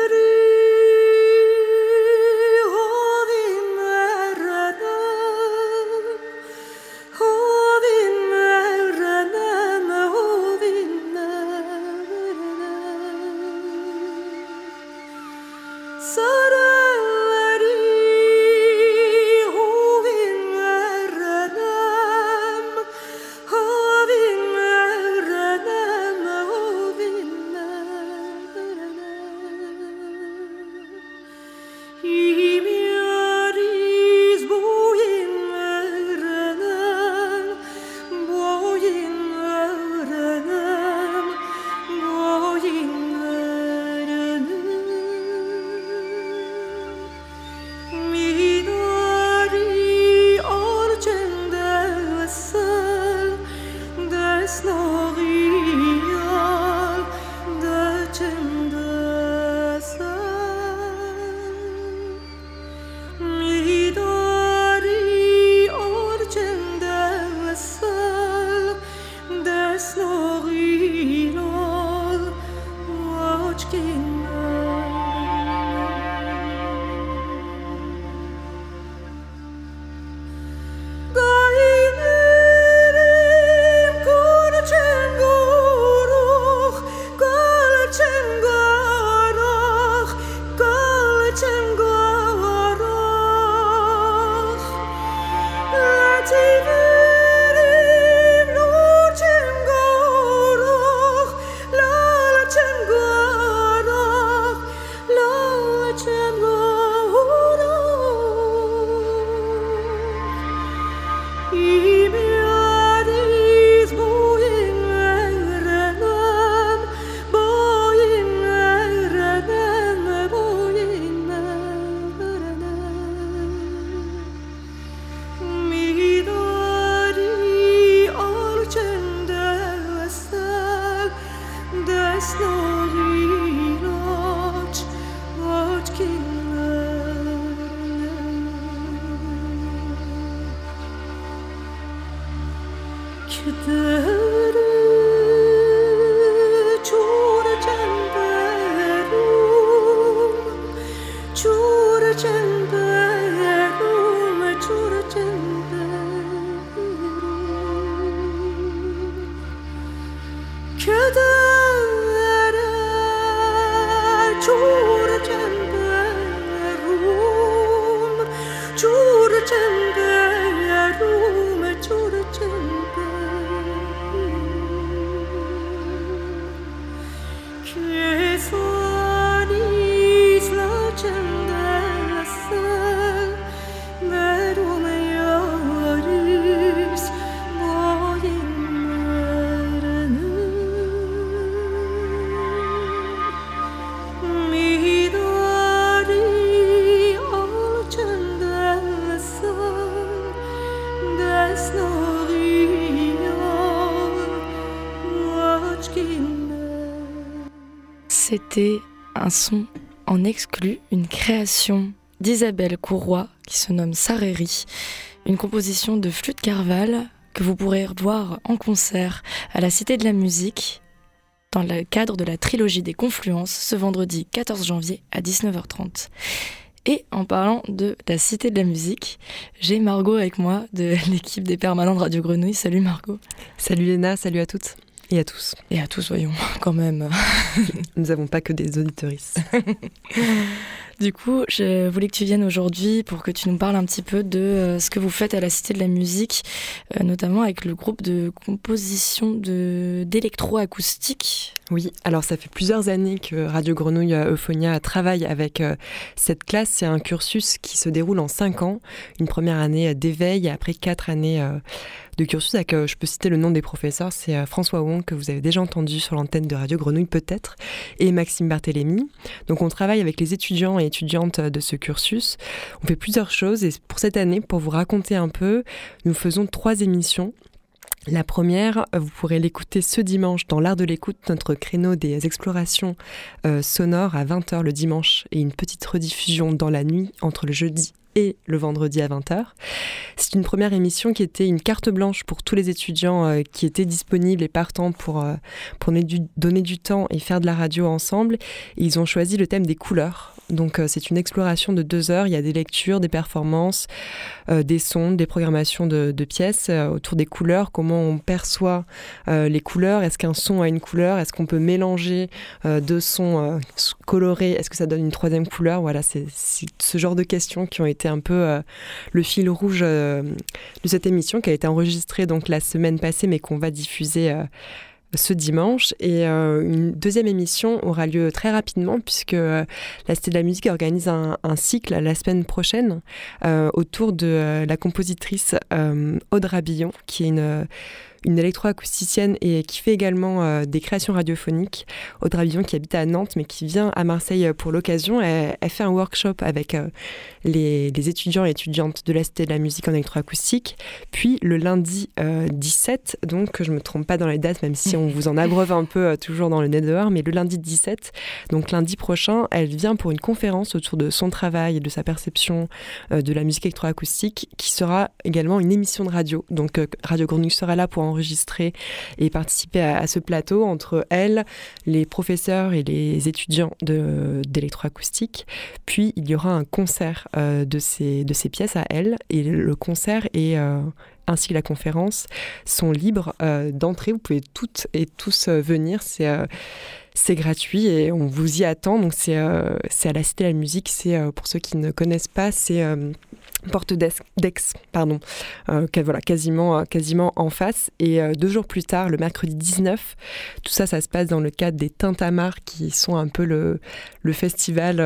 是。Un son en exclu, une création d'Isabelle Courroy qui se nomme Sareri, une composition de flûte Carval que vous pourrez voir en concert à la Cité de la Musique dans le cadre de la trilogie des Confluences ce vendredi 14 janvier à 19h30. Et en parlant de la Cité de la Musique, j'ai Margot avec moi de l'équipe des permanents de Radio Grenouille. Salut Margot. Salut Léna, salut à toutes. Et à tous. Et à tous, voyons, quand même. Nous n'avons pas que des auditorices. du coup, je voulais que tu viennes aujourd'hui pour que tu nous parles un petit peu de euh, ce que vous faites à la Cité de la Musique, euh, notamment avec le groupe de composition d'électroacoustique. Oui, alors ça fait plusieurs années que Radio Grenouille euh, Euphonia travaille avec cette classe. C'est un cursus qui se déroule en cinq ans. Une première année d'éveil et après quatre années de cursus. Je peux citer le nom des professeurs, c'est euh, François Wong, que vous avez déjà entendu sur l'antenne de Radio Grenouille peut-être, et Maxime Barthélémy. Donc on travaille avec les étudiants et étudiantes de ce cursus. On fait plusieurs choses et pour cette année, pour vous raconter un peu, nous faisons trois émissions la première, vous pourrez l'écouter ce dimanche dans l'art de l'écoute, notre créneau des explorations euh, sonores à 20h le dimanche et une petite rediffusion dans la nuit entre le jeudi et le vendredi à 20h. C'est une première émission qui était une carte blanche pour tous les étudiants euh, qui étaient disponibles et partants pour, euh, pour donner du temps et faire de la radio ensemble. ils ont choisi le thème des couleurs. Donc euh, c'est une exploration de deux heures. Il y a des lectures, des performances, des sons, des programmations de, de pièces autour des couleurs, comment on perçoit les couleurs. Est-ce qu'un son a une couleur? Est-ce qu'on peut mélanger deux sons colorés? Est-ce que ça donne une troisième couleur? Voilà, c'est ce genre de questions qui ont été un peu euh, le fil rouge euh, de cette émission qui a été enregistrée donc la semaine passée mais qu'on va diffuser euh, ce dimanche. Et une deuxième émission aura lieu très rapidement puisque la Cité de la Musique organise un, cycle la semaine prochaine autour de la compositrice Audra Billon, qui est une une électroacousticienne et qui fait également euh, des créations radiophoniques. Audrey Villon qui habite à Nantes mais qui vient à Marseille euh, pour l'occasion. Elle, fait un workshop avec euh, les, étudiants et étudiantes de la Cité de la musique en électroacoustique. Puis le lundi 17, donc je me trompe pas dans les dates même si on vous en abreuve un peu toujours dans le nez dehors, mais le lundi 17, donc lundi prochain, elle vient pour une conférence autour de son travail et de sa perception de la musique électroacoustique qui sera également une émission de radio. Donc Radio Grenouille sera là pour enregistrer et participer à, ce plateau entre elle, les professeurs et les étudiants d'électroacoustique. Puis il y aura un concert euh, de, ces, de ces pièces à elle et le concert est euh, ainsi que la conférence sont libres euh, d'entrée. Vous pouvez toutes et tous venir. C'est c'est gratuit et on vous y attend. Donc c'est à la Cité de la Musique. C'est pour ceux qui ne connaissent pas, c'est porte d'Aix, pardon, euh, quasiment, euh, quasiment en face. Et euh, deux jours plus tard, le mercredi 19, tout ça, ça se passe dans le cadre des Tintamars, qui sont un peu le, le festival,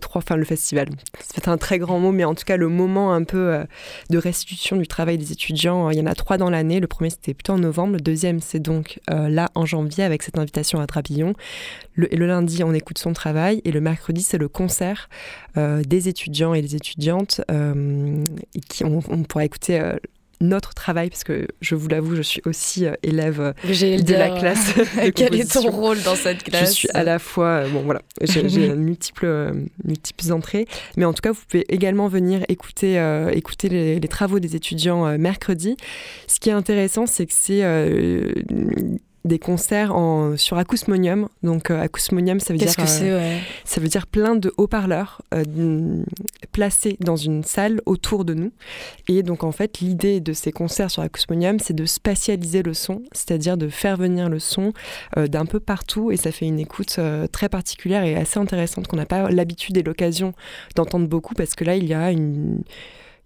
trois, enfin le festival, c'est un très grand mot, mais en tout cas le moment un peu de restitution du travail des étudiants. Il y en a trois dans l'année. Le premier, c'était plutôt en novembre. Le deuxième, c'est donc là en janvier, avec cette invitation à Trapillon. Le, le lundi, on écoute son travail. Et le mercredi, c'est le concert des étudiants et des étudiantes euh, qui, on, pourra écouter euh, notre travail, parce que je vous l'avoue, je suis aussi euh, élève de la classe. Quel est ton rôle dans cette classe Je suis à la fois, bon voilà, j'ai multiples, multiples entrées, mais en tout cas, vous pouvez également venir écouter, écouter les, les, travaux des étudiants mercredi. Ce qui est intéressant, c'est que c'est des concerts en, sur acousmonium. Donc euh, acousmonium, ça veut dire que euh, ça veut dire plein de haut-parleurs euh, placés dans une salle autour de nous. Et donc en fait, l'idée de ces concerts sur acousmonium, c'est de spatialiser le son, c'est-à-dire de faire venir le son d'un peu partout et ça fait une écoute très particulière et assez intéressante qu'on n'a pas l'habitude et l'occasion d'entendre beaucoup parce que là, il y a une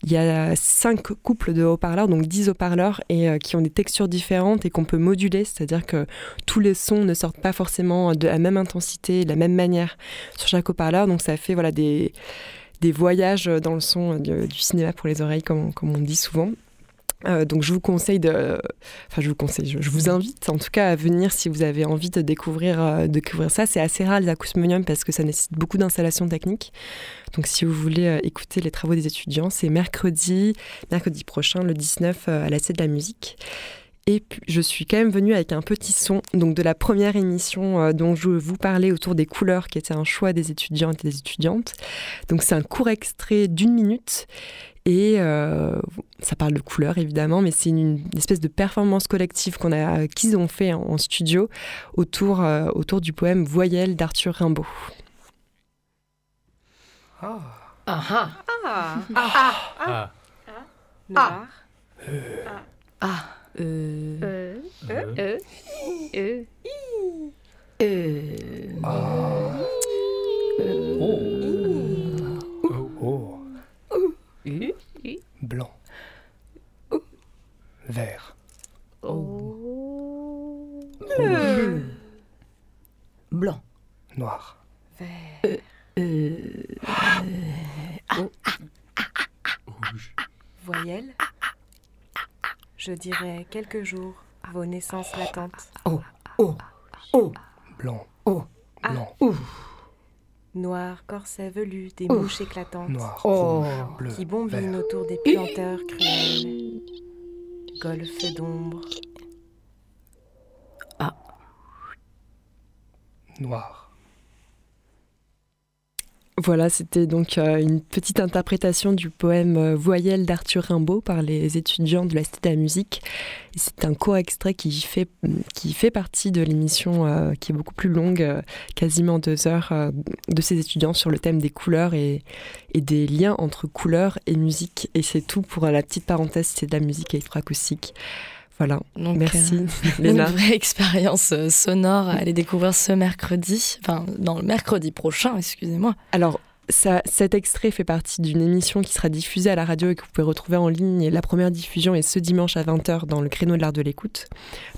il y a cinq couples de haut-parleurs, donc dix haut-parleurs, et euh, qui ont des textures différentes et qu'on peut moduler, c'est-à-dire que tous les sons ne sortent pas forcément de la même intensité, de la même manière sur chaque haut-parleur. Donc ça fait voilà des, voyages dans le son du, cinéma pour les oreilles, comme, comme on dit souvent. Euh, donc je vous conseille de, enfin je vous conseille, je, vous invite en tout cas à venir si vous avez envie de découvrir, euh, découvrir ça. C'est assez rare les acousmoniums parce que ça nécessite beaucoup d'installations techniques. Donc si vous voulez euh, écouter les travaux des étudiants, c'est mercredi, mercredi prochain, le 19 à la Cité de la musique. Et puis, je suis quand même venue avec un petit son donc de la première émission dont je vous parlais autour des couleurs, qui était un choix des étudiants et des étudiantes. Donc c'est un court extrait d'une minute et ça parle de couleurs évidemment, mais c'est une, espèce de performance collective qu'on a, qu'ils ont fait en, studio autour, du poème Voyelle d'Arthur Rimbaud. Ah. Ah. Ah. Ah. Ah. Ah. Blanc. Vert. Oh. Blanc. Noir. Vert. Voyelle. Je dirais quelques jours vos naissances latentes. Oh. Oh. Oh. Blanc. Oh. Blanc. Noir, corset velu, des mouches éclatantes. Noir. Oh. rouge, bleu. Qui bombinent vert. autour des planteurs cruels. Golfe d'ombre. Noir. Voilà, c'était donc euh, une petite interprétation du poème euh, Voyelle d'Arthur Rimbaud par les étudiants de la Cité de Musique. C'est un court extrait qui fait, partie de l'émission euh, qui est beaucoup plus longue, quasiment deux heures, de ces étudiants sur le thème des couleurs et, des liens entre couleurs et musique. Et c'est tout pour la petite parenthèse, c'est de la musique électroacoustique. Voilà, Donc, merci euh, une vraie expérience euh, sonore à aller découvrir ce mercredi, enfin, dans le mercredi prochain, excusez-moi. Alors, ça, cet extrait fait partie d'une émission qui sera diffusée à la radio et que vous pouvez retrouver en ligne. Et la première diffusion est ce dimanche à 20h dans le créneau de l'art de l'écoute.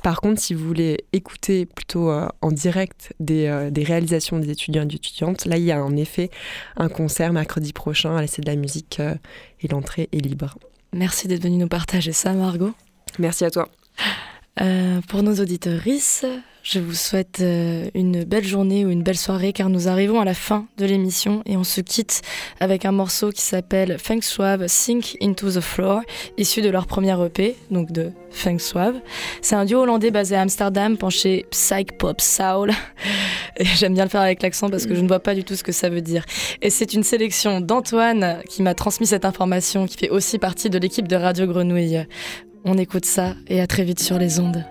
Par contre, si vous voulez écouter plutôt euh, en direct des, euh, des réalisations des étudiants et des étudiantes, là, il y a en effet un concert mercredi prochain à la de la musique euh, et l'entrée est libre. Merci d'être venu nous partager ça, Margot. Merci à toi. Euh, pour nos auditorices, je vous souhaite euh, une belle journée ou une belle soirée car nous arrivons à la fin de l'émission et on se quitte avec un morceau qui s'appelle Feng Suave Sink Into the Floor, issu de leur premier EP, donc de Feng Suave. C'est un duo hollandais basé à Amsterdam, penché psych pop soul. J'aime bien le faire avec l'accent parce que je ne vois pas du tout ce que ça veut dire. Et c'est une sélection d'Antoine qui m'a transmis cette information, qui fait aussi partie de l'équipe de Radio Grenouille. On écoute ça et à très vite sur les ondes.